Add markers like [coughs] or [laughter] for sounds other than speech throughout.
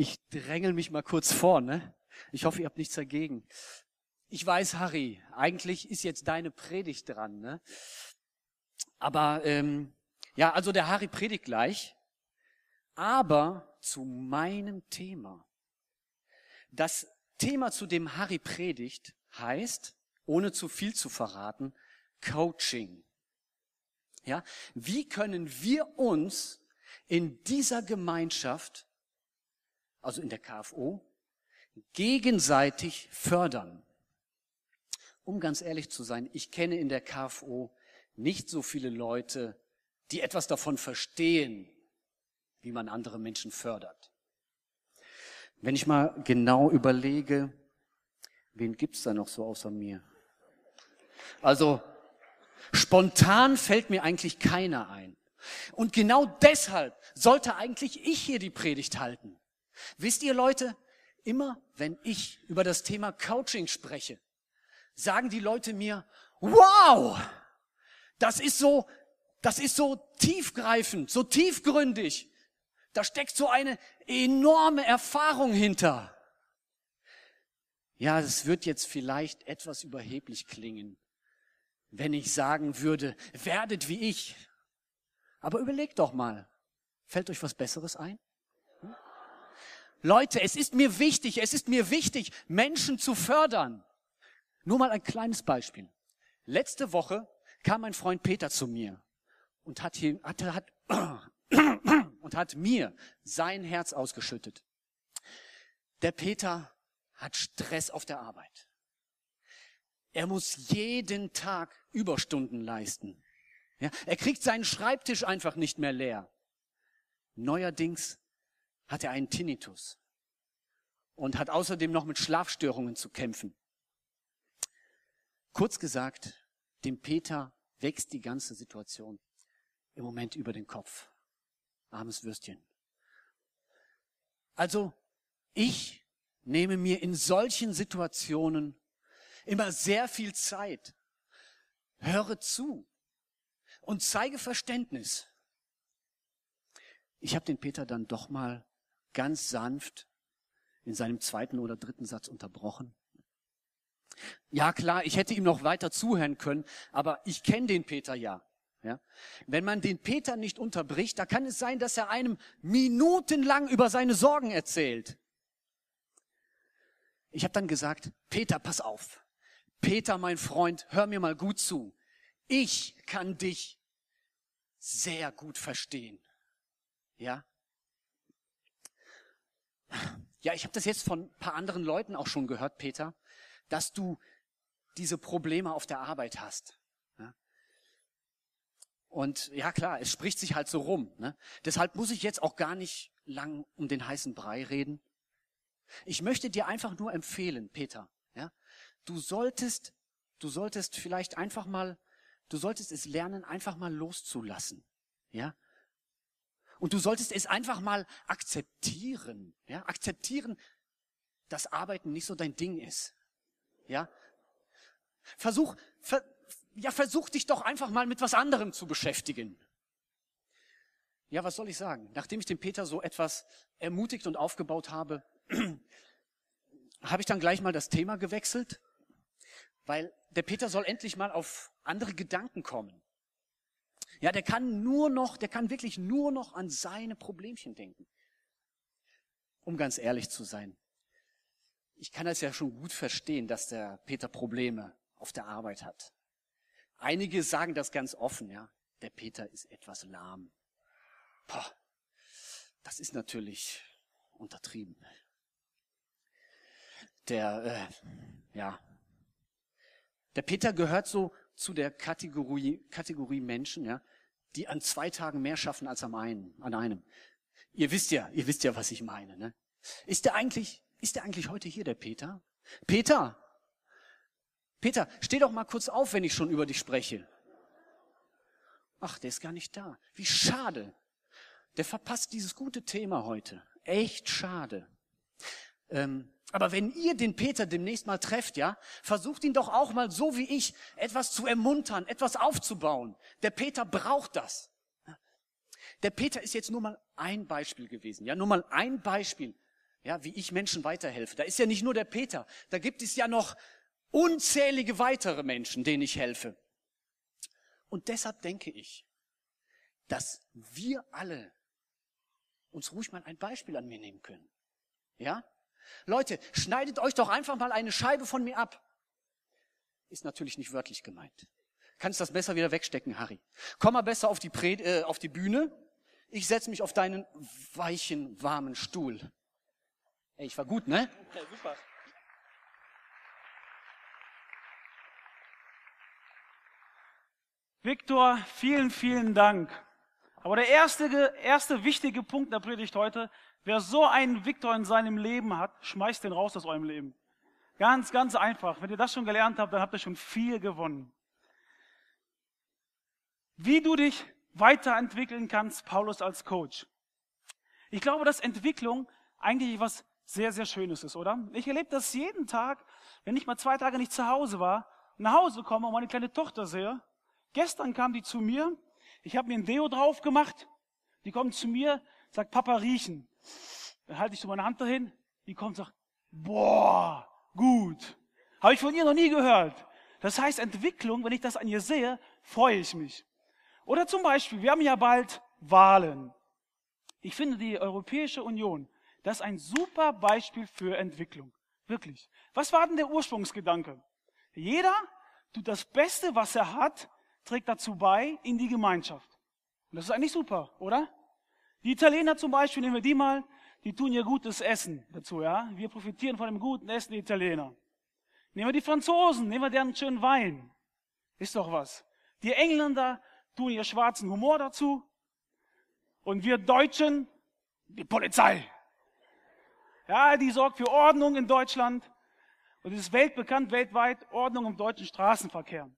Ich drängel mich mal kurz vor, ne? Ich hoffe, ihr habt nichts dagegen. Ich weiß, Harry, eigentlich ist jetzt deine Predigt dran, ne? Aber ähm, ja, also der Harry predigt gleich, aber zu meinem Thema. Das Thema, zu dem Harry predigt, heißt, ohne zu viel zu verraten, Coaching. Ja, wie können wir uns in dieser Gemeinschaft, also in der KFO, gegenseitig fördern? Um ganz ehrlich zu sein, ich kenne in der KFO nicht so viele Leute, die etwas davon verstehen, wie man andere Menschen fördert. Wenn ich mal genau überlege, wen gibt's da noch so außer mir? Also spontan fällt mir eigentlich keiner ein. Und genau deshalb sollte eigentlich ich hier die Predigt halten. Wisst ihr Leute, immer wenn ich über das Thema Coaching spreche, sagen die Leute mir, wow, das ist so, das ist so tiefgreifend, so tiefgründig. Da steckt so eine enorme Erfahrung hinter. Ja, es wird jetzt vielleicht etwas überheblich klingen, wenn ich sagen würde, werdet wie ich. Aber überlegt doch mal, fällt euch was Besseres ein? Leute, es ist mir wichtig, es ist mir wichtig, Menschen zu fördern. Nur mal ein kleines Beispiel. Letzte Woche kam mein Freund Peter zu mir und hat, hier, hat, hat, [coughs] und hat mir sein Herz ausgeschüttet. Der Peter hat Stress auf der Arbeit. Er muss jeden Tag Überstunden leisten. Ja, er kriegt seinen Schreibtisch einfach nicht mehr leer. Neuerdings hat er einen Tinnitus und hat außerdem noch mit Schlafstörungen zu kämpfen. Kurz gesagt, dem Peter wächst die ganze Situation im Moment über den Kopf. Armes Würstchen. Also, ich nehme mir in solchen Situationen immer sehr viel Zeit, höre zu und zeige Verständnis. Ich habe den Peter dann doch mal ganz sanft in seinem zweiten oder dritten Satz unterbrochen. Ja klar, ich hätte ihm noch weiter zuhören können, aber ich kenne den Peter ja. Ja? Wenn man den Peter nicht unterbricht, da kann es sein, dass er einem minutenlang über seine Sorgen erzählt. Ich habe dann gesagt, Peter, pass auf. Peter, mein Freund, hör mir mal gut zu. Ich kann dich sehr gut verstehen. Ja? Ja, ich habe das jetzt von ein paar anderen Leuten auch schon gehört, Peter, dass du diese Probleme auf der Arbeit hast. Ja? Und ja klar, es spricht sich halt so rum. Ne? Deshalb muss ich jetzt auch gar nicht lang um den heißen Brei reden. Ich möchte dir einfach nur empfehlen, Peter, ja, du solltest, du solltest vielleicht einfach mal, du solltest es lernen, einfach mal loszulassen, ja. Und du solltest es einfach mal akzeptieren, ja, akzeptieren, dass Arbeiten nicht so dein Ding ist, ja. Versuch, ver, ja, versuch dich doch einfach mal mit was anderem zu beschäftigen. Ja, was soll ich sagen? Nachdem ich den Peter so etwas ermutigt und aufgebaut habe, [clears throat] habe ich dann gleich mal das Thema gewechselt, weil der Peter soll endlich mal auf andere Gedanken kommen. Ja, der kann nur noch, der kann wirklich nur noch an seine Problemchen denken. Um ganz ehrlich zu sein. Ich kann das ja schon gut verstehen, dass der Peter Probleme auf der Arbeit hat. Einige sagen das ganz offen, ja. Der Peter ist etwas lahm. Poh, das ist natürlich untertrieben. Der, äh, ja, der Peter gehört so zu der Kategorie, Kategorie Menschen, ja, die an zwei Tagen mehr schaffen als am einen, an einem. Ihr wisst ja, ihr wisst ja, was ich meine, ne? Ist der eigentlich, ist der eigentlich heute hier, der Peter? Peter, Peter, steh doch mal kurz auf, wenn ich schon über dich spreche. Ach, der ist gar nicht da. Wie schade. Der verpasst dieses gute Thema heute. Echt schade. Ähm, aber wenn ihr den Peter demnächst mal trefft, ja, versucht ihn doch auch mal so wie ich etwas zu ermuntern, etwas aufzubauen. Der Peter braucht das. Der Peter ist jetzt nur mal ein Beispiel gewesen, ja, nur mal ein Beispiel Ja, wie ich Menschen weiterhelfe. Da ist ja nicht nur der Peter. Da gibt es ja noch unzählige weitere Menschen, denen ich helfe. Und deshalb denke ich, dass wir alle uns ruhig mal ein Beispiel an mir nehmen können. Ja? Leute, schneidet euch doch einfach mal eine Scheibe von mir ab. Ist natürlich nicht wörtlich gemeint. Kannst das besser wieder wegstecken, Harry. Komm mal besser auf die, Pre äh, auf die Bühne. Ich setze mich auf deinen weichen, warmen Stuhl. Ey, ich war gut, ne? Ja, super. Viktor, vielen, vielen Dank. Aber der erste, erste wichtige Punkt der Predigt heute, wer so einen Viktor in seinem Leben hat, schmeißt den raus aus eurem Leben. Ganz, ganz einfach. Wenn ihr das schon gelernt habt, dann habt ihr schon viel gewonnen. Wie du dich weiterentwickeln kannst, Paulus als Coach. Ich glaube, dass Entwicklung eigentlich was sehr, sehr Schönes ist, oder? Ich erlebe das jeden Tag, wenn ich mal zwei Tage nicht zu Hause war, nach Hause komme und meine kleine Tochter sehe. Gestern kam die zu mir, ich habe mir ein Deo drauf gemacht, die kommt zu mir, sagt, Papa, riechen. Dann halte ich so meine Hand dahin, die kommt und sagt, boah, gut. Habe ich von ihr noch nie gehört. Das heißt, Entwicklung, wenn ich das an ihr sehe, freue ich mich. Oder zum Beispiel, wir haben ja bald Wahlen. Ich finde, die Europäische Union das ist ein super Beispiel für Entwicklung. Wirklich. Was war denn der Ursprungsgedanke? Jeder tut das Beste, was er hat, trägt dazu bei in die Gemeinschaft. Und das ist eigentlich super, oder? Die Italiener zum Beispiel, nehmen wir die mal, die tun ihr gutes Essen dazu, ja? Wir profitieren von dem guten Essen der Italiener. Nehmen wir die Franzosen, nehmen wir deren schönen Wein. Ist doch was. Die Engländer tun ihr schwarzen Humor dazu. Und wir Deutschen, die Polizei. Ja, die sorgt für Ordnung in Deutschland. Und es ist weltbekannt, weltweit, Ordnung im deutschen Straßenverkehr.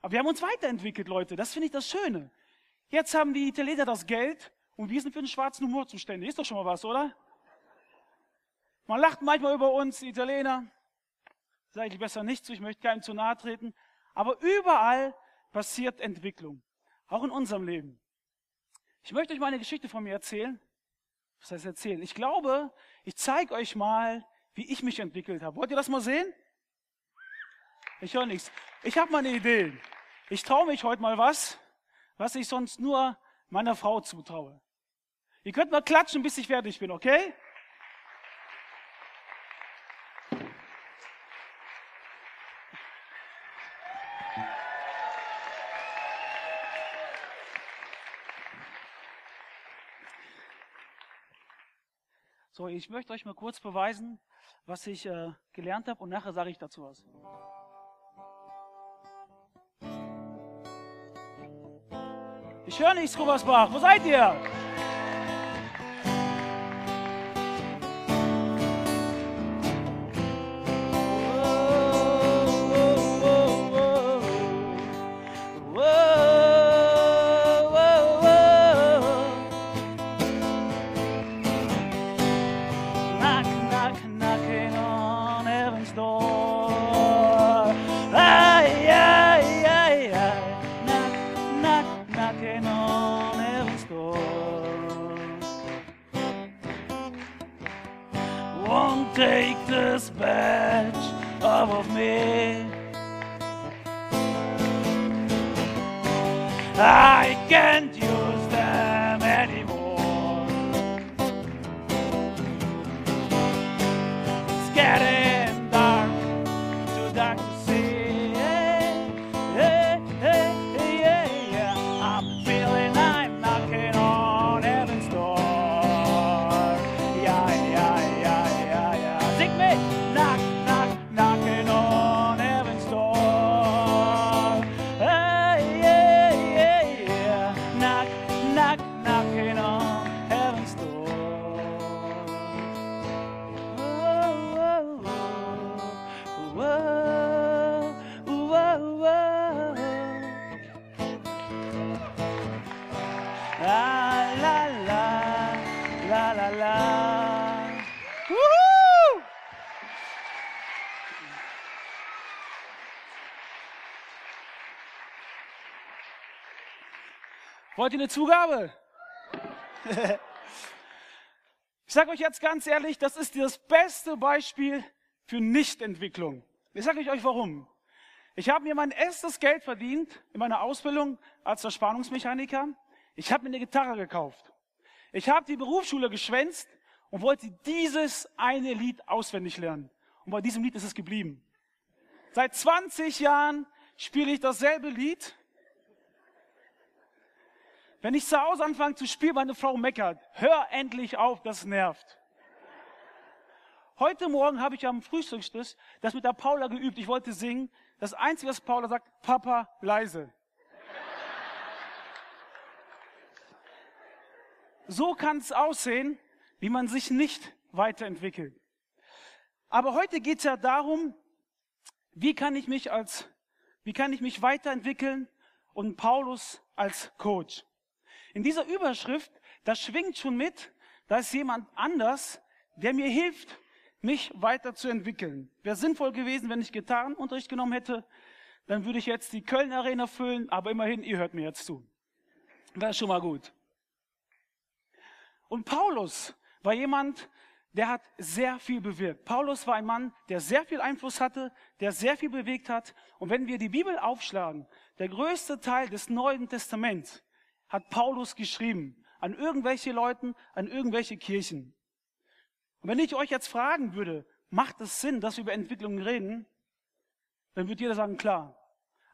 Aber wir haben uns weiterentwickelt, Leute. Das finde ich das Schöne. Jetzt haben die Italiener das Geld und wir sind für den schwarzen Humor zuständig. Ist doch schon mal was, oder? Man lacht manchmal über uns, Italiener. Sage ich besser nicht zu, ich möchte keinem zu nahe treten. Aber überall passiert Entwicklung. Auch in unserem Leben. Ich möchte euch mal eine Geschichte von mir erzählen. Was heißt erzählen? Ich glaube, ich zeige euch mal, wie ich mich entwickelt habe. Wollt ihr das mal sehen? Ich höre nichts. Ich habe mal eine Idee. Ich traue mich heute mal was, was ich sonst nur meiner Frau zutraue. Ihr könnt mal klatschen, bis ich fertig bin, okay? So, ich möchte euch mal kurz beweisen, was ich äh, gelernt habe und nachher sage ich dazu was. Ich höre nichts, Rubbersbach. Wo seid ihr? Wollt ihr eine Zugabe? [laughs] sage euch jetzt ganz ehrlich, das ist das beste Beispiel für Nichtentwicklung. Ich sage euch warum. Ich habe mir mein erstes Geld verdient in meiner Ausbildung als Verspannungsmechaniker. Ich habe mir eine Gitarre gekauft. Ich habe die Berufsschule geschwänzt und wollte dieses eine Lied auswendig lernen. Und bei diesem Lied ist es geblieben. Seit 20 Jahren spiele ich dasselbe Lied. Wenn ich zu Hause anfange zu spielen, meine Frau meckert. Hör endlich auf, das nervt. Heute Morgen habe ich am Frühstückstisch das mit der Paula geübt. Ich wollte singen. Das Einzige, was Paula sagt, Papa, leise. So kann es aussehen, wie man sich nicht weiterentwickelt. Aber heute geht es ja darum, wie kann ich mich als, wie kann ich mich weiterentwickeln und Paulus als Coach. In dieser Überschrift, da schwingt schon mit, da ist jemand anders, der mir hilft, mich weiterzuentwickeln. Wäre sinnvoll gewesen, wenn ich Gitarrenunterricht genommen hätte, dann würde ich jetzt die Köln Arena füllen, aber immerhin, ihr hört mir jetzt zu. Wäre schon mal gut. Und Paulus war jemand, der hat sehr viel bewirkt. Paulus war ein Mann, der sehr viel Einfluss hatte, der sehr viel bewegt hat. Und wenn wir die Bibel aufschlagen, der größte Teil des Neuen Testaments hat Paulus geschrieben an irgendwelche Leuten, an irgendwelche Kirchen. Und wenn ich euch jetzt fragen würde, macht es Sinn, dass wir über Entwicklung reden, dann wird jeder sagen, klar.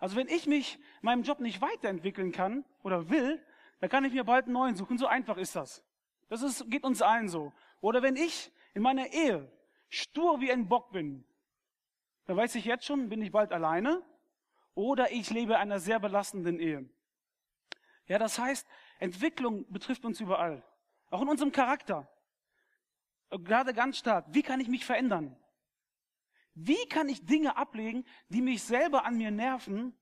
Also wenn ich mich in meinem Job nicht weiterentwickeln kann oder will, dann kann ich mir bald einen neuen suchen. So einfach ist das. Das ist, geht uns allen so. Oder wenn ich in meiner Ehe stur wie ein Bock bin, dann weiß ich jetzt schon, bin ich bald alleine oder ich lebe in einer sehr belastenden Ehe. Ja, das heißt, Entwicklung betrifft uns überall. Auch in unserem Charakter gerade ganz stark, wie kann ich mich verändern? Wie kann ich Dinge ablegen, die mich selber an mir nerven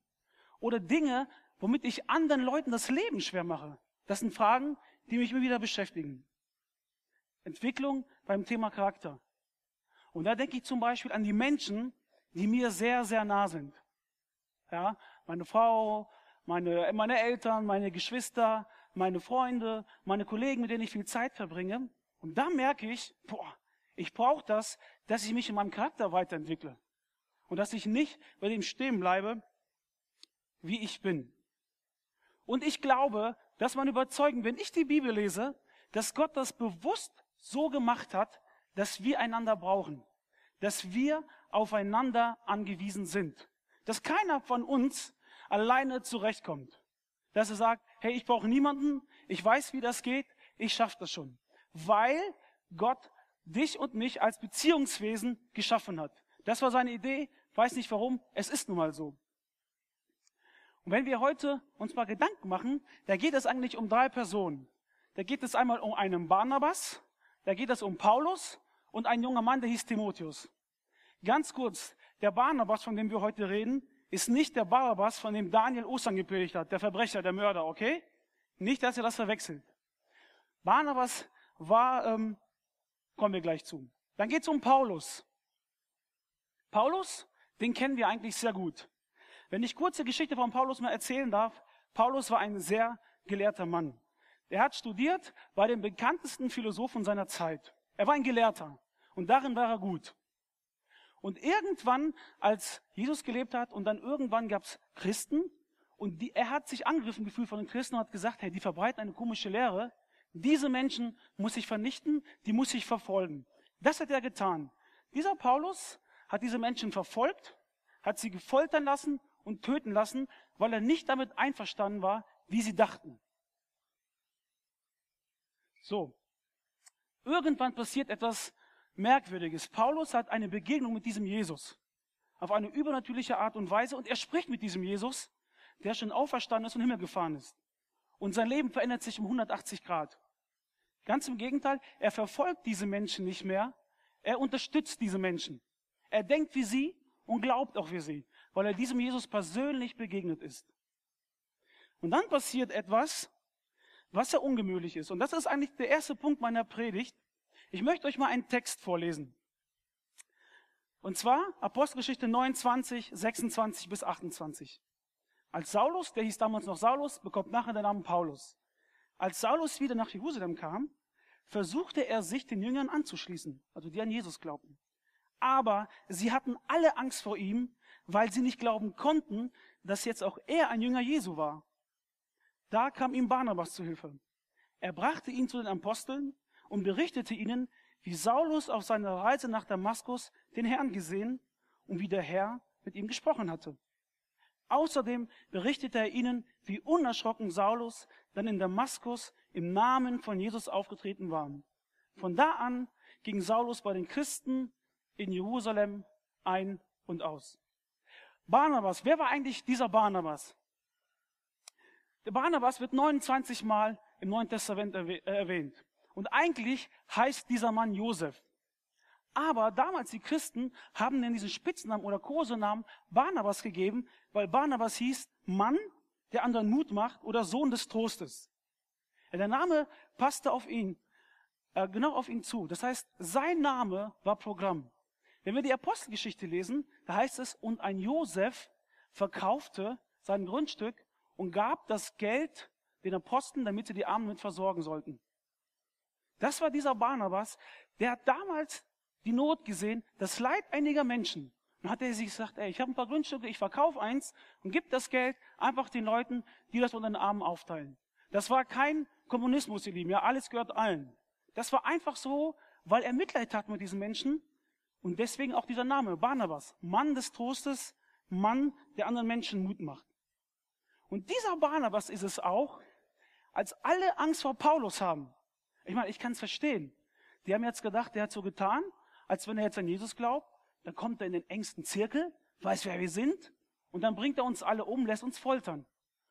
oder Dinge, womit ich anderen Leuten das Leben schwer mache? Das sind Fragen, die mich immer wieder beschäftigen. Entwicklung beim Thema Charakter. Und da denke ich zum Beispiel an die Menschen, die mir sehr, sehr nah sind. Ja, meine Frau, meine, meine Eltern, meine Geschwister, meine Freunde, meine Kollegen, mit denen ich viel Zeit verbringe. Und da merke ich, boah, ich brauche das, dass ich mich in meinem Charakter weiterentwickle. Und dass ich nicht bei dem stehen bleibe, wie ich bin. Und ich glaube, dass man überzeugen, wenn ich die Bibel lese, dass Gott das bewusst so gemacht hat, dass wir einander brauchen. Dass wir aufeinander angewiesen sind. Dass keiner von uns alleine zurechtkommt. Dass er sagt, hey, ich brauche niemanden, ich weiß, wie das geht, ich schaffe das schon weil Gott dich und mich als Beziehungswesen geschaffen hat. Das war seine Idee, weiß nicht warum, es ist nun mal so. Und wenn wir heute uns mal Gedanken machen, da geht es eigentlich um drei Personen. Da geht es einmal um einen Barnabas, da geht es um Paulus und ein junger Mann, der hieß Timotheus. Ganz kurz, der Barnabas, von dem wir heute reden, ist nicht der Barabbas, von dem Daniel Ostern gepredigt hat, der Verbrecher, der Mörder, okay? Nicht, dass ihr das verwechselt. Barnabas war, ähm, kommen wir gleich zu. Dann geht es um Paulus. Paulus, den kennen wir eigentlich sehr gut. Wenn ich kurze Geschichte von Paulus mal erzählen darf, Paulus war ein sehr gelehrter Mann. Er hat studiert bei den bekanntesten Philosophen seiner Zeit. Er war ein Gelehrter und darin war er gut. Und irgendwann, als Jesus gelebt hat und dann irgendwann gab es Christen und die, er hat sich angegriffen gefühlt von den Christen und hat gesagt, hey, die verbreiten eine komische Lehre. Diese Menschen muss ich vernichten, die muss ich verfolgen. Das hat er getan. Dieser Paulus hat diese Menschen verfolgt, hat sie gefoltern lassen und töten lassen, weil er nicht damit einverstanden war, wie sie dachten. So. Irgendwann passiert etwas Merkwürdiges. Paulus hat eine Begegnung mit diesem Jesus. Auf eine übernatürliche Art und Weise. Und er spricht mit diesem Jesus, der schon auferstanden ist und Himmel gefahren ist. Und sein Leben verändert sich um 180 Grad. Ganz im Gegenteil, er verfolgt diese Menschen nicht mehr, er unterstützt diese Menschen. Er denkt wie sie und glaubt auch wie sie, weil er diesem Jesus persönlich begegnet ist. Und dann passiert etwas, was ja ungemütlich ist. Und das ist eigentlich der erste Punkt meiner Predigt. Ich möchte euch mal einen Text vorlesen. Und zwar Apostelgeschichte 29, 26 bis 28. Als Saulus, der hieß damals noch Saulus, bekommt nachher den Namen Paulus. Als Saulus wieder nach Jerusalem kam, versuchte er sich den Jüngern anzuschließen, also die an Jesus glaubten. Aber sie hatten alle Angst vor ihm, weil sie nicht glauben konnten, dass jetzt auch er ein Jünger Jesu war. Da kam ihm Barnabas zu Hilfe. Er brachte ihn zu den Aposteln und berichtete ihnen, wie Saulus auf seiner Reise nach Damaskus den Herrn gesehen und wie der Herr mit ihm gesprochen hatte. Außerdem berichtete er ihnen, wie unerschrocken Saulus dann in Damaskus im Namen von Jesus aufgetreten war. Von da an ging Saulus bei den Christen in Jerusalem ein und aus. Barnabas, wer war eigentlich dieser Barnabas? Der Barnabas wird 29 Mal im Neuen Testament äh, erwähnt. Und eigentlich heißt dieser Mann Josef. Aber damals die Christen haben denn diesen Spitznamen oder Kosenamen Barnabas gegeben, weil Barnabas hieß Mann, der anderen Mut macht oder Sohn des Trostes. Der Name passte auf ihn, äh, genau auf ihn zu. Das heißt, sein Name war Programm. Wenn wir die Apostelgeschichte lesen, da heißt es, und ein Josef verkaufte sein Grundstück und gab das Geld den Aposteln, damit sie die Armen mit versorgen sollten. Das war dieser Barnabas, der hat damals die Not gesehen, das Leid einiger Menschen. Dann hat er sich gesagt, ey, ich habe ein paar Grundstücke, ich verkaufe eins und gib das Geld einfach den Leuten, die das unter den Armen aufteilen. Das war kein Kommunismus, ihr Lieben, ja, alles gehört allen. Das war einfach so, weil er Mitleid hat mit diesen Menschen und deswegen auch dieser Name, Barnabas, Mann des Trostes, Mann, der anderen Menschen Mut macht. Und dieser Barnabas ist es auch, als alle Angst vor Paulus haben. Ich meine, ich kann es verstehen. Die haben jetzt gedacht, der hat so getan, als wenn er jetzt an Jesus glaubt. Dann kommt er in den engsten Zirkel, weiß, wer wir sind, und dann bringt er uns alle um, lässt uns foltern.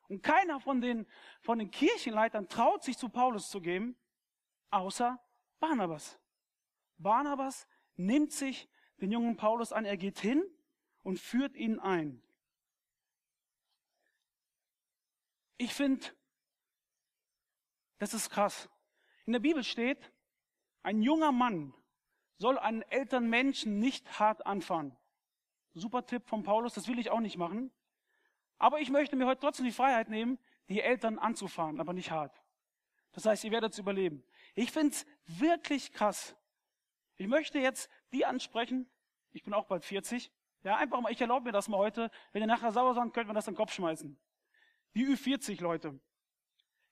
Und keiner von den, von den Kirchenleitern traut sich zu Paulus zu geben, außer Barnabas. Barnabas nimmt sich den jungen Paulus an, er geht hin und führt ihn ein. Ich finde, das ist krass. In der Bibel steht, ein junger Mann soll einen älteren Menschen nicht hart anfahren. Super Tipp von Paulus, das will ich auch nicht machen. Aber ich möchte mir heute trotzdem die Freiheit nehmen, die Eltern anzufahren, aber nicht hart. Das heißt, ihr werdet es überleben. Ich finde es wirklich krass. Ich möchte jetzt die ansprechen. Ich bin auch bald 40. Ja, einfach mal, ich erlaube mir das mal heute. Wenn ihr nachher sauer seid, könnt ihr das in den Kopf schmeißen. Die Ü40 Leute.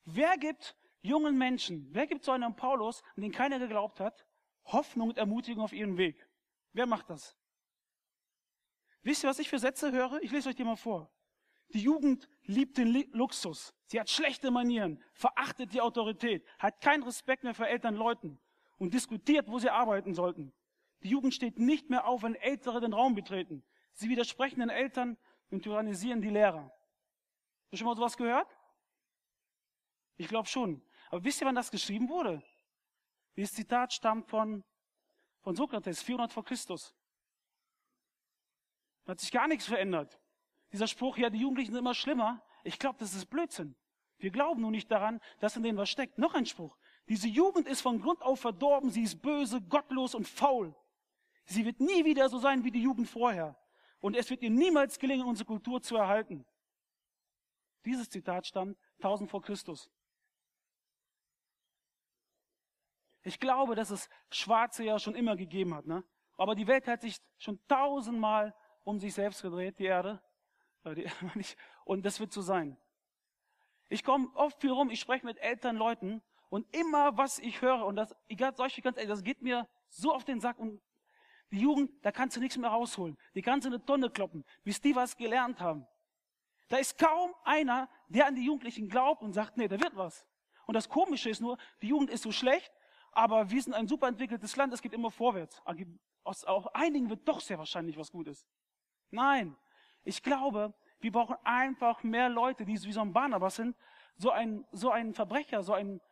Wer gibt jungen Menschen, wer gibt so einen Paulus, an den keiner geglaubt hat, Hoffnung und Ermutigung auf ihren Weg? Wer macht das? Wisst ihr, was ich für Sätze höre? Ich lese euch die mal vor. Die Jugend liebt den Luxus. Sie hat schlechte Manieren, verachtet die Autorität, hat keinen Respekt mehr für älteren Leuten und diskutiert, wo sie arbeiten sollten. Die Jugend steht nicht mehr auf, wenn Ältere den Raum betreten. Sie widersprechen den Eltern und tyrannisieren die Lehrer. Hast du schon mal sowas gehört? Ich glaube schon. Aber wisst ihr, wann das geschrieben wurde? Dieses Zitat stammt von, von Sokrates, 400 vor Christus. Da hat sich gar nichts verändert. Dieser Spruch, ja, die Jugendlichen sind immer schlimmer. Ich glaube, das ist Blödsinn. Wir glauben nur nicht daran, dass in denen was steckt. Noch ein Spruch. Diese Jugend ist von Grund auf verdorben. Sie ist böse, gottlos und faul. Sie wird nie wieder so sein wie die Jugend vorher. Und es wird ihr niemals gelingen, unsere Kultur zu erhalten. Dieses Zitat stammt 1000 vor Christus. Ich glaube, dass es Schwarze ja schon immer gegeben hat. Ne? Aber die Welt hat sich schon tausendmal um sich selbst gedreht, die Erde. Äh, [laughs] und das wird so sein. Ich komme oft viel rum, ich spreche mit älteren Leuten und immer, was ich höre, und das, egal, solche ganz das geht mir so auf den Sack und die Jugend, da kannst du nichts mehr rausholen. Die kannst du eine Tonne kloppen, bis die was gelernt haben. Da ist kaum einer, der an die Jugendlichen glaubt und sagt, nee, da wird was. Und das Komische ist nur, die Jugend ist so schlecht, aber wir sind ein super entwickeltes Land, es geht immer vorwärts. Aus auch einigen wird doch sehr wahrscheinlich was Gutes. Nein, ich glaube, wir brauchen einfach mehr Leute, die wie so ein Barnabas sind, so ein, so ein Verbrecher, so ein,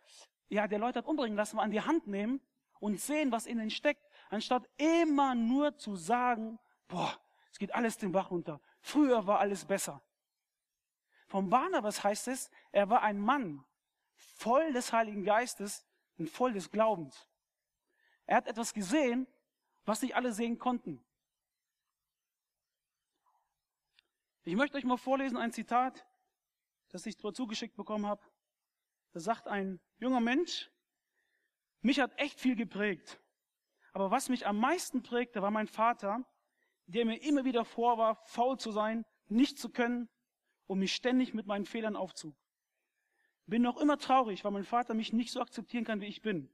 ja, der Leute hat umbringen lassen, an die Hand nehmen und sehen, was in ihnen steckt, anstatt immer nur zu sagen, boah, es geht alles den Bach runter. Früher war alles besser. Vom Barnabas heißt es, er war ein Mann, voll des Heiligen Geistes, und voll des Glaubens. Er hat etwas gesehen, was nicht alle sehen konnten. Ich möchte euch mal vorlesen ein Zitat, das ich zugeschickt bekommen habe. Da sagt ein junger Mensch, Mich hat echt viel geprägt. Aber was mich am meisten prägte, war mein Vater, der mir immer wieder vorwarf, faul zu sein, nicht zu können und mich ständig mit meinen Fehlern aufzug. Bin noch immer traurig, weil mein Vater mich nicht so akzeptieren kann, wie ich bin.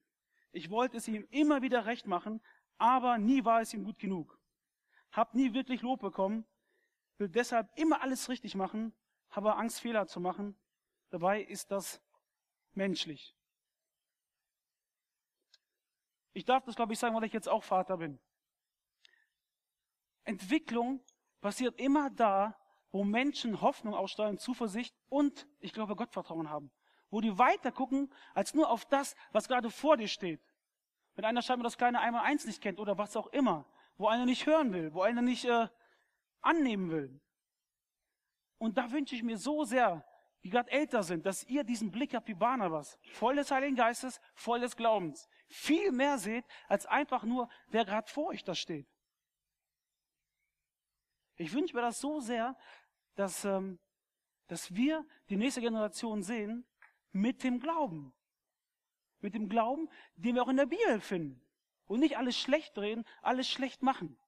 Ich wollte es ihm immer wieder recht machen, aber nie war es ihm gut genug. Hab nie wirklich Lob bekommen, will deshalb immer alles richtig machen, habe Angst, Fehler zu machen. Dabei ist das menschlich. Ich darf das, glaube ich, sagen, weil ich jetzt auch Vater bin. Entwicklung passiert immer da, wo Menschen Hoffnung ausstrahlen, Zuversicht und, ich glaube, Gottvertrauen haben. Wo die weiter gucken, als nur auf das, was gerade vor dir steht. Wenn einer scheinbar das kleine einmal eins nicht kennt oder was auch immer, wo einer nicht hören will, wo einer nicht äh, annehmen will. Und da wünsche ich mir so sehr, die gerade älter sind, dass ihr diesen Blick habt wie Barnabas, voll des Heiligen Geistes, voll des Glaubens, viel mehr seht, als einfach nur, wer gerade vor euch da steht. Ich wünsche mir das so sehr, dass, ähm, dass wir die nächste Generation sehen mit dem Glauben. Mit dem Glauben, den wir auch in der Bibel finden. Und nicht alles schlecht reden, alles schlecht machen.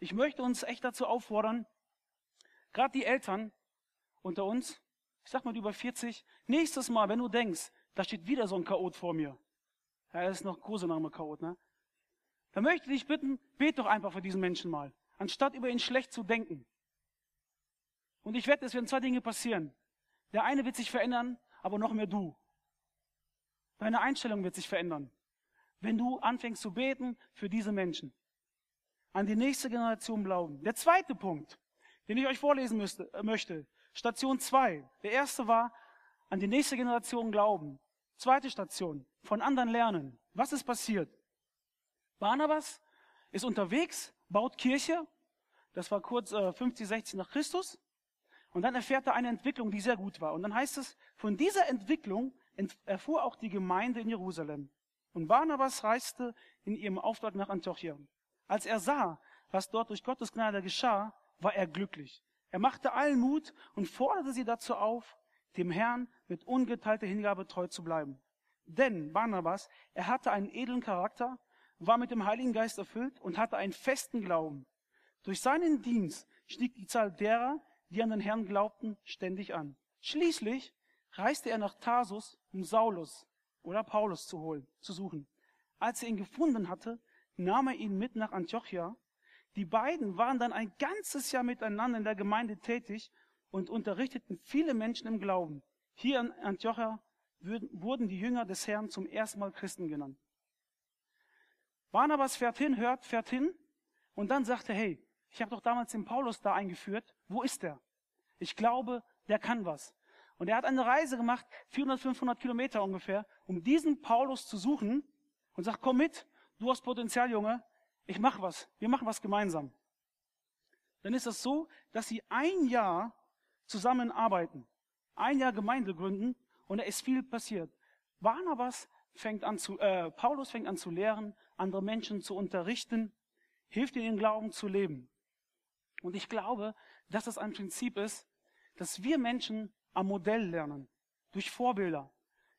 Ich möchte uns echt dazu auffordern, gerade die Eltern unter uns, ich sag mal über 40, nächstes Mal, wenn du denkst, da steht wieder so ein Chaot vor mir. Ja, er ist noch Kosename Chaot, ne? Dann möchte ich dich bitten, bet doch einfach für diesen Menschen mal, anstatt über ihn schlecht zu denken. Und ich wette, es werden zwei Dinge passieren. Der eine wird sich verändern, aber noch mehr du. Deine Einstellung wird sich verändern, wenn du anfängst zu beten für diese Menschen an die nächste Generation glauben. Der zweite Punkt, den ich euch vorlesen müsste, äh, möchte, Station zwei. Der erste war, an die nächste Generation glauben. Zweite Station, von anderen lernen. Was ist passiert? Barnabas ist unterwegs, baut Kirche. Das war kurz äh, 50, 60 nach Christus. Und dann erfährt er eine Entwicklung, die sehr gut war. Und dann heißt es, von dieser Entwicklung erfuhr auch die Gemeinde in Jerusalem. Und Barnabas reiste in ihrem Auftrag nach Antiochia. Als er sah, was dort durch Gottes Gnade geschah, war er glücklich. Er machte allen Mut und forderte sie dazu auf, dem Herrn mit ungeteilter Hingabe treu zu bleiben. Denn Barnabas, er hatte einen edlen Charakter, war mit dem Heiligen Geist erfüllt und hatte einen festen Glauben. Durch seinen Dienst stieg die Zahl derer, die an den Herrn glaubten, ständig an. Schließlich reiste er nach Tarsus, um Saulus oder Paulus zu holen, zu suchen. Als er ihn gefunden hatte, nahm er ihn mit nach Antiochia. Die beiden waren dann ein ganzes Jahr miteinander in der Gemeinde tätig und unterrichteten viele Menschen im Glauben. Hier in Antiochia wurden die Jünger des Herrn zum ersten Mal Christen genannt. Barnabas fährt hin, hört, fährt hin und dann sagt er, hey, ich habe doch damals den Paulus da eingeführt. Wo ist der? Ich glaube, der kann was. Und er hat eine Reise gemacht, 400, 500 Kilometer ungefähr, um diesen Paulus zu suchen und sagt, komm mit, du hast Potenzial, Junge, ich mach was, wir machen was gemeinsam. Dann ist es so, dass sie ein Jahr zusammenarbeiten, ein Jahr Gemeinde gründen und da ist viel passiert. Barnabas fängt an zu, äh, Paulus fängt an zu lehren, andere Menschen zu unterrichten, hilft ihnen den Glauben zu leben. Und ich glaube, dass das ein Prinzip ist, dass wir Menschen am Modell lernen, durch Vorbilder.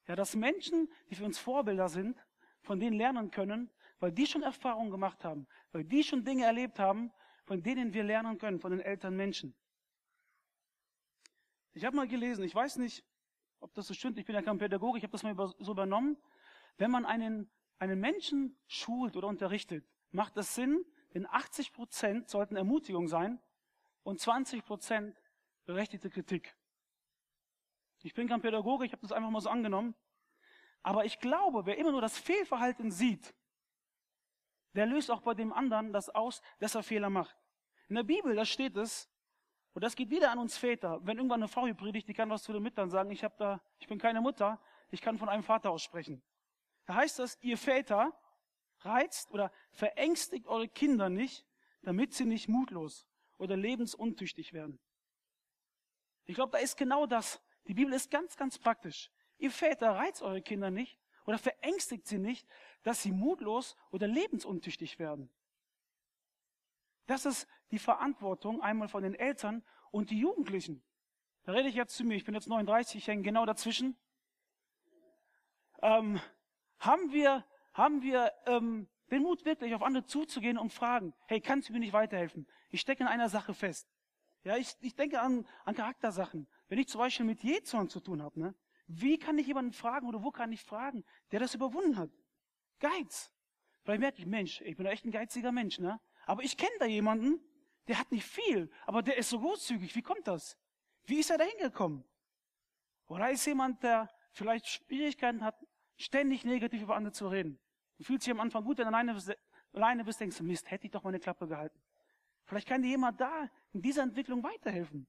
Ja, dass Menschen, die für uns Vorbilder sind, von denen lernen können, weil die schon Erfahrungen gemacht haben, weil die schon Dinge erlebt haben, von denen wir lernen können, von den älteren Menschen. Ich habe mal gelesen, ich weiß nicht, ob das so stimmt, ich bin ja kein Pädagoge, ich habe das mal so übernommen. Wenn man einen, einen Menschen schult oder unterrichtet, macht das Sinn, denn 80 Prozent sollten Ermutigung sein und 20 Prozent berechtigte Kritik. Ich bin kein Pädagoge, ich habe das einfach mal so angenommen. Aber ich glaube, wer immer nur das Fehlverhalten sieht, der löst auch bei dem anderen das aus, dass er Fehler macht. In der Bibel, da steht es, und das geht wieder an uns Väter. Wenn irgendwann eine Frau hier predigt, die kann was zu den Müttern sagen, ich, hab da, ich bin keine Mutter, ich kann von einem Vater aussprechen. Da heißt das, ihr Väter reizt oder verängstigt eure Kinder nicht, damit sie nicht mutlos oder lebensuntüchtig werden. Ich glaube, da ist genau das. Die Bibel ist ganz, ganz praktisch. Ihr Väter reizt eure Kinder nicht oder verängstigt sie nicht, dass sie mutlos oder lebensuntüchtig werden. Das ist die Verantwortung einmal von den Eltern und die Jugendlichen. Da rede ich jetzt zu mir, ich bin jetzt 39, ich hänge genau dazwischen. Ähm, haben wir, haben wir ähm, den Mut wirklich auf andere zuzugehen und fragen, hey, kannst du mir nicht weiterhelfen? Ich stecke in einer Sache fest. Ja, ich, ich denke an, an Charaktersachen. Wenn ich zum Beispiel mit Jezorn zu tun habe, ne, wie kann ich jemanden fragen oder wo kann ich fragen, der das überwunden hat? Geiz. Vielleicht merke ich, Mensch, ich bin echt ein geiziger Mensch, ne? Aber ich kenne da jemanden, der hat nicht viel, aber der ist so großzügig. Wie kommt das? Wie ist er da hingekommen? Oder ist jemand, der vielleicht Schwierigkeiten hat, ständig negativ über andere zu reden? Du fühlst dich am Anfang gut, wenn du alleine bist, alleine bist denkst du, Mist, hätte ich doch meine Klappe gehalten. Vielleicht kann dir jemand da in dieser Entwicklung weiterhelfen.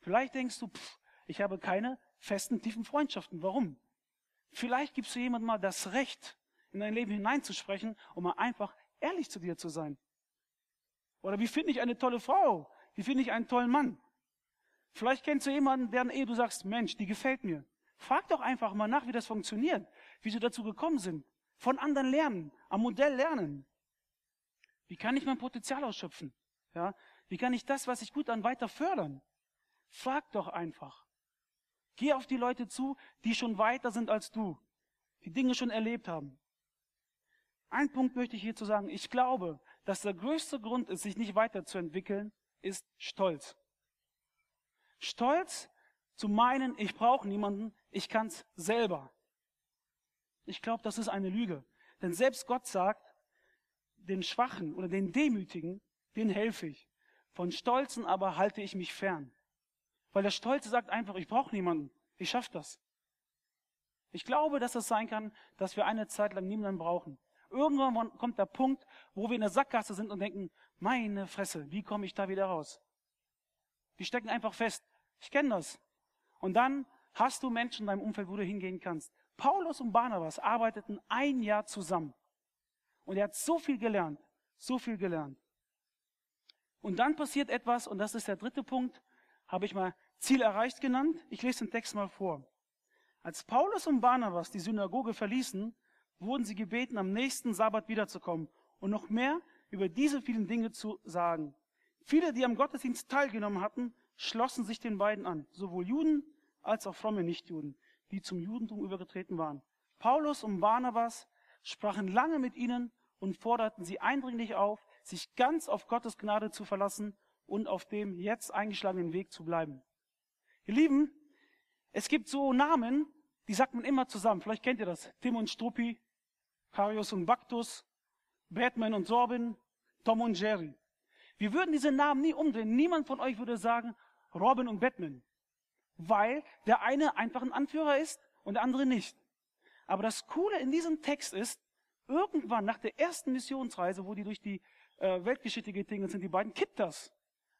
Vielleicht denkst du, pff, ich habe keine festen, tiefen Freundschaften. Warum? Vielleicht gibst du jemandem mal das Recht, in dein Leben hineinzusprechen, um mal einfach ehrlich zu dir zu sein. Oder wie finde ich eine tolle Frau? Wie finde ich einen tollen Mann? Vielleicht kennst du jemanden, deren Ehe du sagst, Mensch, die gefällt mir. Frag doch einfach mal nach, wie das funktioniert, wie sie dazu gekommen sind. Von anderen lernen, am Modell lernen. Wie kann ich mein Potenzial ausschöpfen? Ja? Wie kann ich das, was ich gut an, weiter fördern? Frag doch einfach. Geh auf die Leute zu, die schon weiter sind als du, die Dinge schon erlebt haben. Ein Punkt möchte ich hierzu sagen. Ich glaube, dass der größte Grund ist, sich nicht weiterzuentwickeln, ist Stolz. Stolz zu meinen, ich brauche niemanden, ich kann's selber. Ich glaube, das ist eine Lüge. Denn selbst Gott sagt, den Schwachen oder den Demütigen, den helfe ich. Von Stolzen aber halte ich mich fern. Weil der Stolze sagt einfach, ich brauche niemanden, ich schaffe das. Ich glaube, dass es sein kann, dass wir eine Zeit lang niemanden brauchen. Irgendwann kommt der Punkt, wo wir in der Sackgasse sind und denken, meine Fresse, wie komme ich da wieder raus? Die stecken einfach fest. Ich kenne das. Und dann hast du Menschen in deinem Umfeld, wo du hingehen kannst. Paulus und Barnabas arbeiteten ein Jahr zusammen. Und er hat so viel gelernt, so viel gelernt. Und dann passiert etwas, und das ist der dritte Punkt, habe ich mal Ziel erreicht genannt. Ich lese den Text mal vor. Als Paulus und Barnabas die Synagoge verließen, wurden sie gebeten, am nächsten Sabbat wiederzukommen und noch mehr über diese vielen Dinge zu sagen. Viele, die am Gottesdienst teilgenommen hatten, schlossen sich den beiden an, sowohl Juden als auch fromme Nichtjuden, die zum Judentum übergetreten waren. Paulus und Barnabas sprachen lange mit ihnen und forderten sie eindringlich auf, sich ganz auf Gottes Gnade zu verlassen und auf dem jetzt eingeschlagenen Weg zu bleiben. Ihr Lieben, es gibt so Namen, die sagt man immer zusammen. Vielleicht kennt ihr das. Tim und Struppi, Karius und Baktus, Batman und Sorbin, Tom und Jerry. Wir würden diese Namen nie umdrehen. Niemand von euch würde sagen Robin und Batman. Weil der eine einfach ein Anführer ist und der andere nicht. Aber das Coole in diesem Text ist, irgendwann nach der ersten Missionsreise, wo die durch die äh, Weltgeschichte getingelt sind, die beiden, kippt das.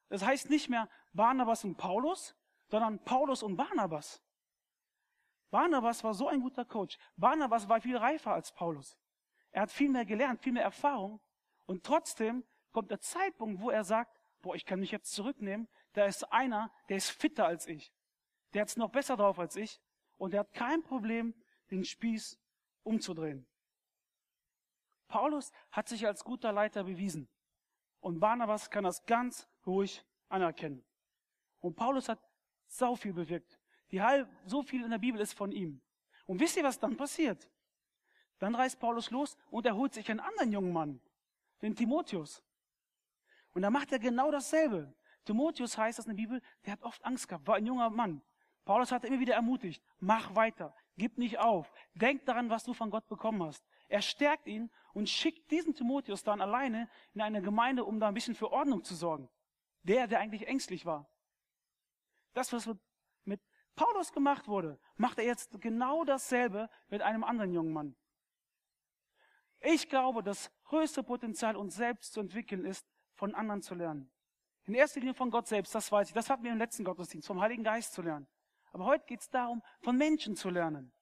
Das heißt nicht mehr Barnabas und Paulus, sondern Paulus und Barnabas. Barnabas war so ein guter Coach. Barnabas war viel reifer als Paulus. Er hat viel mehr gelernt, viel mehr Erfahrung. Und trotzdem kommt der Zeitpunkt, wo er sagt, boah, ich kann mich jetzt zurücknehmen. Da ist einer, der ist fitter als ich. Der hat es noch besser drauf als ich. Und der hat kein Problem, den Spieß umzudrehen. Paulus hat sich als guter Leiter bewiesen. Und Barnabas kann das ganz ruhig anerkennen. Und Paulus hat sau viel bewirkt. Die halb, so viel in der Bibel ist von ihm. Und wisst ihr, was dann passiert? Dann reist Paulus los und er holt sich einen anderen jungen Mann, den Timotheus. Und da macht er genau dasselbe. Timotheus heißt das in der Bibel, der hat oft Angst gehabt, war ein junger Mann. Paulus hat immer wieder ermutigt, mach weiter, gib nicht auf, denk daran, was du von Gott bekommen hast. Er stärkt ihn und schickt diesen Timotheus dann alleine in eine Gemeinde, um da ein bisschen für Ordnung zu sorgen. Der, der eigentlich ängstlich war. Das, was mit Paulus gemacht wurde, macht er jetzt genau dasselbe mit einem anderen jungen Mann. Ich glaube, das größte Potenzial, uns selbst zu entwickeln, ist, von anderen zu lernen. In erster Linie von Gott selbst, das weiß ich. Das hatten wir im letzten Gottesdienst, vom Heiligen Geist zu lernen. Aber heute geht es darum, von Menschen zu lernen.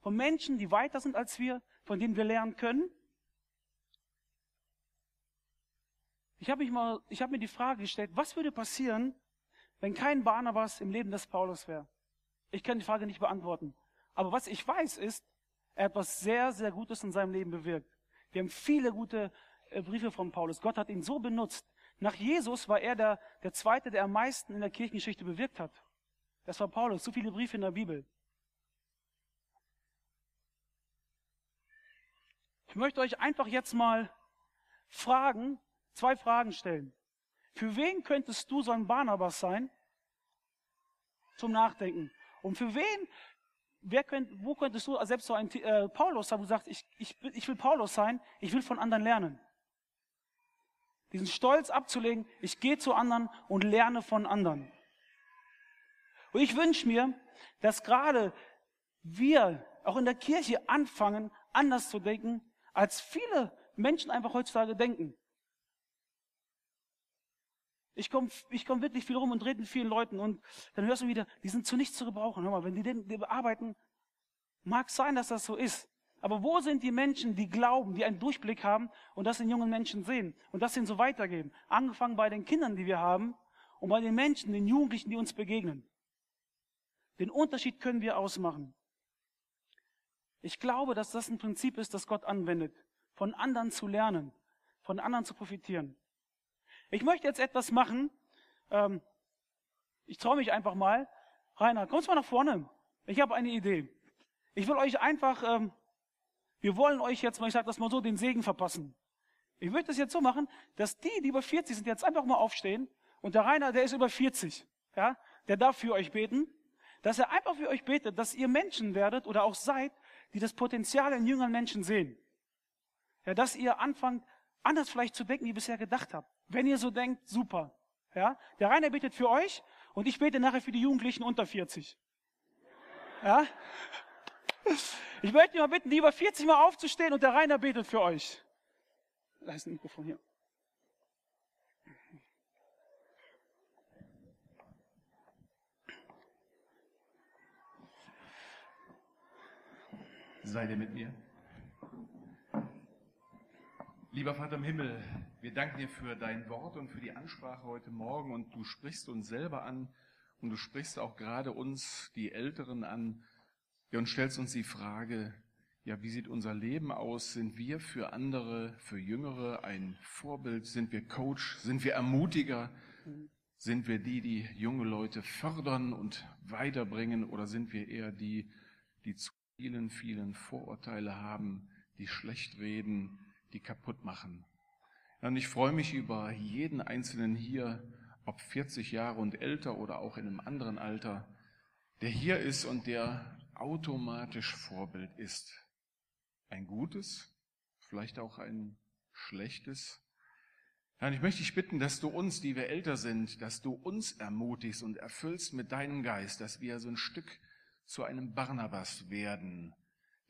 Von Menschen, die weiter sind als wir, von denen wir lernen können. Ich habe hab mir die Frage gestellt, was würde passieren, wenn kein Barnabas im Leben des Paulus wäre? Ich kann die Frage nicht beantworten. Aber was ich weiß ist, er hat was sehr, sehr Gutes in seinem Leben bewirkt. Wir haben viele gute äh, Briefe von Paulus. Gott hat ihn so benutzt, Nach Jesus war er der, der Zweite, der am meisten in der Kirchengeschichte bewirkt hat. Das war Paulus. So viele Briefe in der Bibel. Ich möchte euch einfach jetzt mal fragen, zwei Fragen stellen. Für wen könntest du so ein Barnabas sein? Zum Nachdenken. Und für wen, wer könnt, wo könntest du selbst so ein äh, Paulus sein, wo du sagst, ich, ich, ich will Paulus sein, ich will von anderen lernen. Diesen Stolz abzulegen, ich gehe zu anderen und lerne von anderen. Und ich wünsche mir, dass gerade wir auch in der Kirche anfangen, anders zu denken, als viele Menschen einfach heutzutage denken. Ich komme ich komm wirklich viel rum und rede mit vielen Leuten und dann hörst du wieder, die sind zu nichts zu gebrauchen. Hör mal, wenn die den die bearbeiten, mag sein, dass das so ist. Aber wo sind die Menschen, die glauben, die einen Durchblick haben und das in jungen Menschen sehen und das ihnen so weitergeben? Angefangen bei den Kindern, die wir haben und bei den Menschen, den Jugendlichen, die uns begegnen. Den Unterschied können wir ausmachen. Ich glaube, dass das ein Prinzip ist, das Gott anwendet, von anderen zu lernen, von anderen zu profitieren. Ich möchte jetzt etwas machen. Ähm, ich traue mich einfach mal. Rainer, kommst mal nach vorne. Ich habe eine Idee. Ich will euch einfach, ähm, wir wollen euch jetzt mal, ich sage das mal so, den Segen verpassen. Ich möchte es jetzt so machen, dass die, die über 40 sind, jetzt einfach mal aufstehen und der Rainer, der ist über 40, ja, der darf für euch beten, dass er einfach für euch betet, dass ihr Menschen werdet oder auch seid, die das Potenzial in jüngeren Menschen sehen. Ja, dass ihr anfangt, anders vielleicht zu denken, wie ihr bisher gedacht habt. Wenn ihr so denkt, super. Ja, der Rainer betet für euch und ich bete nachher für die Jugendlichen unter 40. Ja? Ich möchte mal bitten, die über 40 mal aufzustehen und der Rainer betet für euch. Da ist ein Mikrofon hier. Seid ihr mit mir? Lieber Vater im Himmel, wir danken dir für dein Wort und für die Ansprache heute Morgen und du sprichst uns selber an und du sprichst auch gerade uns, die Älteren, an und stellst uns die Frage, ja, wie sieht unser Leben aus? Sind wir für andere, für Jüngere ein Vorbild? Sind wir Coach? Sind wir Ermutiger? Sind wir die, die junge Leute fördern und weiterbringen? Oder sind wir eher die, die zu vielen, vielen Vorurteile haben, die schlecht reden, die kaputt machen. Und ich freue mich über jeden Einzelnen hier, ob 40 Jahre und älter oder auch in einem anderen Alter, der hier ist und der automatisch Vorbild ist. Ein gutes, vielleicht auch ein schlechtes. Herr, ich möchte dich bitten, dass du uns, die wir älter sind, dass du uns ermutigst und erfüllst mit deinem Geist, dass wir so ein Stück zu einem Barnabas werden,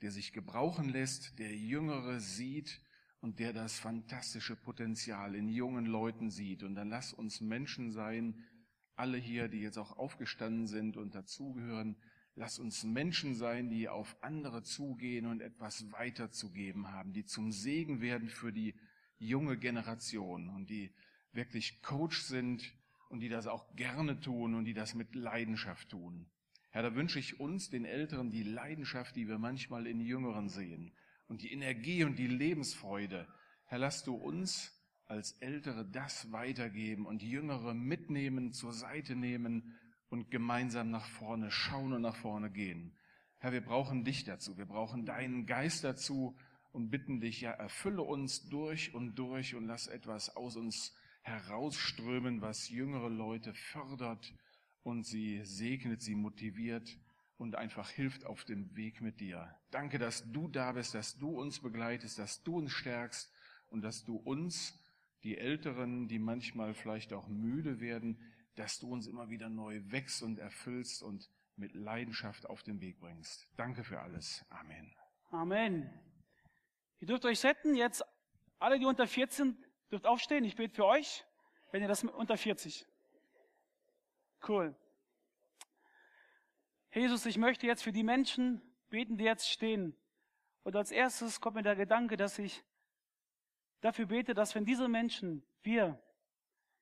der sich gebrauchen lässt, der Jüngere sieht und der das fantastische Potenzial in jungen Leuten sieht. Und dann lass uns Menschen sein, alle hier, die jetzt auch aufgestanden sind und dazugehören, lass uns Menschen sein, die auf andere zugehen und etwas weiterzugeben haben, die zum Segen werden für die junge Generation und die wirklich Coach sind und die das auch gerne tun und die das mit Leidenschaft tun. Herr, da wünsche ich uns, den Älteren, die Leidenschaft, die wir manchmal in Jüngeren sehen und die Energie und die Lebensfreude. Herr, lass du uns als Ältere das weitergeben und Jüngere mitnehmen, zur Seite nehmen und gemeinsam nach vorne schauen und nach vorne gehen. Herr, wir brauchen dich dazu, wir brauchen deinen Geist dazu und bitten dich, ja, erfülle uns durch und durch und lass etwas aus uns herausströmen, was jüngere Leute fördert und sie segnet, sie motiviert und einfach hilft auf dem Weg mit dir. Danke, dass du da bist, dass du uns begleitest, dass du uns stärkst und dass du uns, die Älteren, die manchmal vielleicht auch müde werden, dass du uns immer wieder neu wächst und erfüllst und mit Leidenschaft auf den Weg bringst. Danke für alles. Amen. Amen. Ihr dürft euch setzen. Jetzt alle, die unter 14, dürft aufstehen. Ich bete für euch, wenn ihr das unter 40. Cool. Jesus, ich möchte jetzt für die Menschen beten, die jetzt stehen. Und als erstes kommt mir der Gedanke, dass ich dafür bete, dass wenn diese Menschen, wir,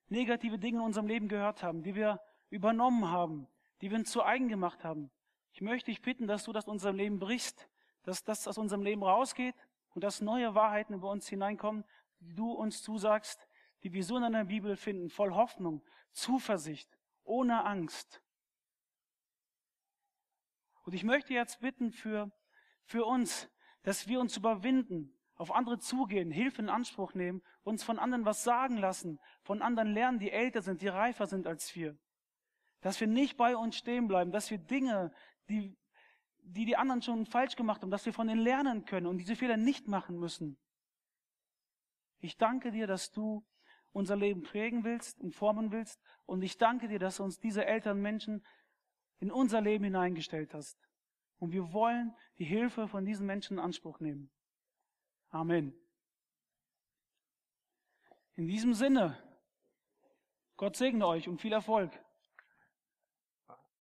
negative Dinge in unserem Leben gehört haben, die wir übernommen haben, die wir uns zu eigen gemacht haben, ich möchte dich bitten, dass du das in unserem Leben brichst, dass das aus unserem Leben rausgeht und dass neue Wahrheiten über uns hineinkommen, die du uns zusagst, die wir so in der Bibel finden, voll Hoffnung, Zuversicht, ohne Angst. Und ich möchte jetzt bitten für, für uns, dass wir uns überwinden, auf andere zugehen, Hilfe in Anspruch nehmen, uns von anderen was sagen lassen, von anderen lernen, die älter sind, die reifer sind als wir. Dass wir nicht bei uns stehen bleiben, dass wir Dinge, die die, die anderen schon falsch gemacht haben, dass wir von ihnen lernen können und diese Fehler nicht machen müssen. Ich danke dir, dass du unser Leben prägen willst und formen willst. Und ich danke dir, dass du uns diese älteren Menschen in unser Leben hineingestellt hast. Und wir wollen die Hilfe von diesen Menschen in Anspruch nehmen. Amen. In diesem Sinne, Gott segne euch und viel Erfolg.